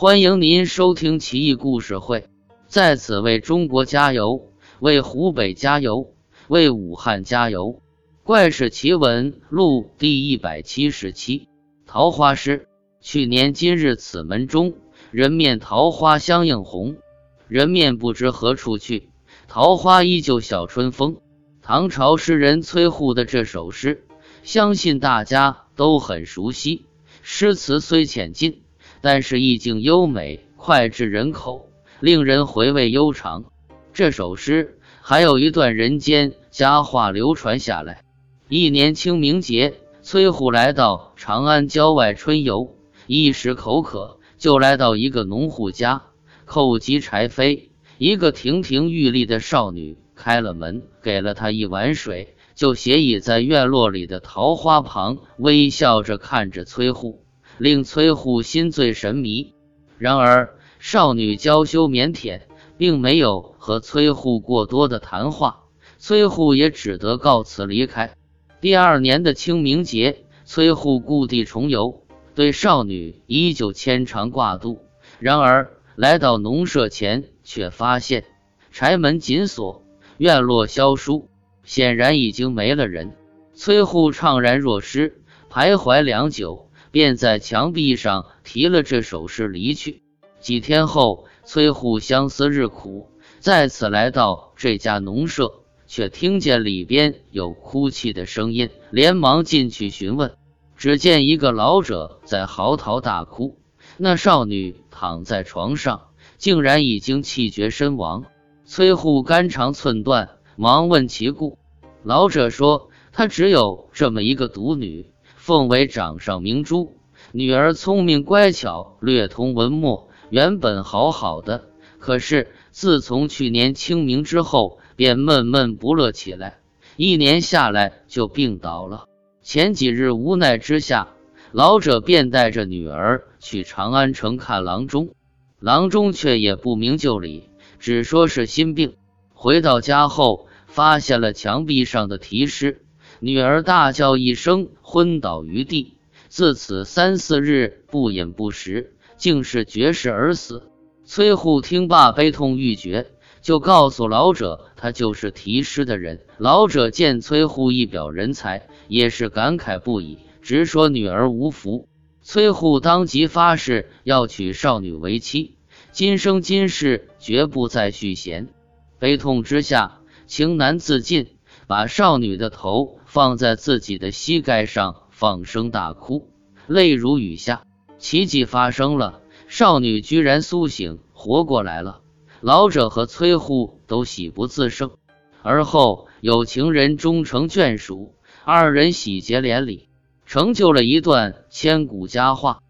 欢迎您收听奇异故事会，在此为中国加油，为湖北加油，为武汉加油！怪事奇闻录第一百七十七：桃花诗。去年今日此门中，人面桃花相映红。人面不知何处去，桃花依旧笑春风。唐朝诗人崔护的这首诗，相信大家都很熟悉。诗词虽浅近。但是意境优美，脍炙人口，令人回味悠长。这首诗还有一段人间佳话流传下来：一年清明节，崔护来到长安郊外春游，一时口渴，就来到一个农户家，叩击柴扉。一个亭亭玉立的少女开了门，给了他一碗水，就斜倚在院落里的桃花旁，微笑着看着崔护。令崔护心醉神迷。然而少女娇羞腼腆，并没有和崔护过多的谈话，崔护也只得告辞离开。第二年的清明节，崔护故地重游，对少女依旧牵肠挂肚。然而来到农舍前，却发现柴门紧锁，院落萧疏，显然已经没了人。崔护怅然若失，徘徊良久。便在墙壁上题了这首诗离去。几天后，崔护相思日苦，再次来到这家农舍，却听见里边有哭泣的声音，连忙进去询问。只见一个老者在嚎啕大哭，那少女躺在床上，竟然已经气绝身亡。崔护肝肠寸断，忙问其故。老者说：“他只有这么一个独女。”奉为掌上明珠，女儿聪明乖巧，略通文墨，原本好好的。可是自从去年清明之后，便闷闷不乐起来，一年下来就病倒了。前几日无奈之下，老者便带着女儿去长安城看郎中，郎中却也不明就里，只说是心病。回到家后，发现了墙壁上的题诗。女儿大叫一声，昏倒于地。自此三四日不饮不食，竟是绝食而死。崔护听罢，悲痛欲绝，就告诉老者，他就是题诗的人。老者见崔护一表人才，也是感慨不已，直说女儿无福。崔护当即发誓要娶少女为妻，今生今世绝不再续弦。悲痛之下，情难自禁。把少女的头放在自己的膝盖上，放声大哭，泪如雨下。奇迹发生了，少女居然苏醒，活过来了。老者和崔护都喜不自胜。而后有情人终成眷属，二人喜结连理，成就了一段千古佳话。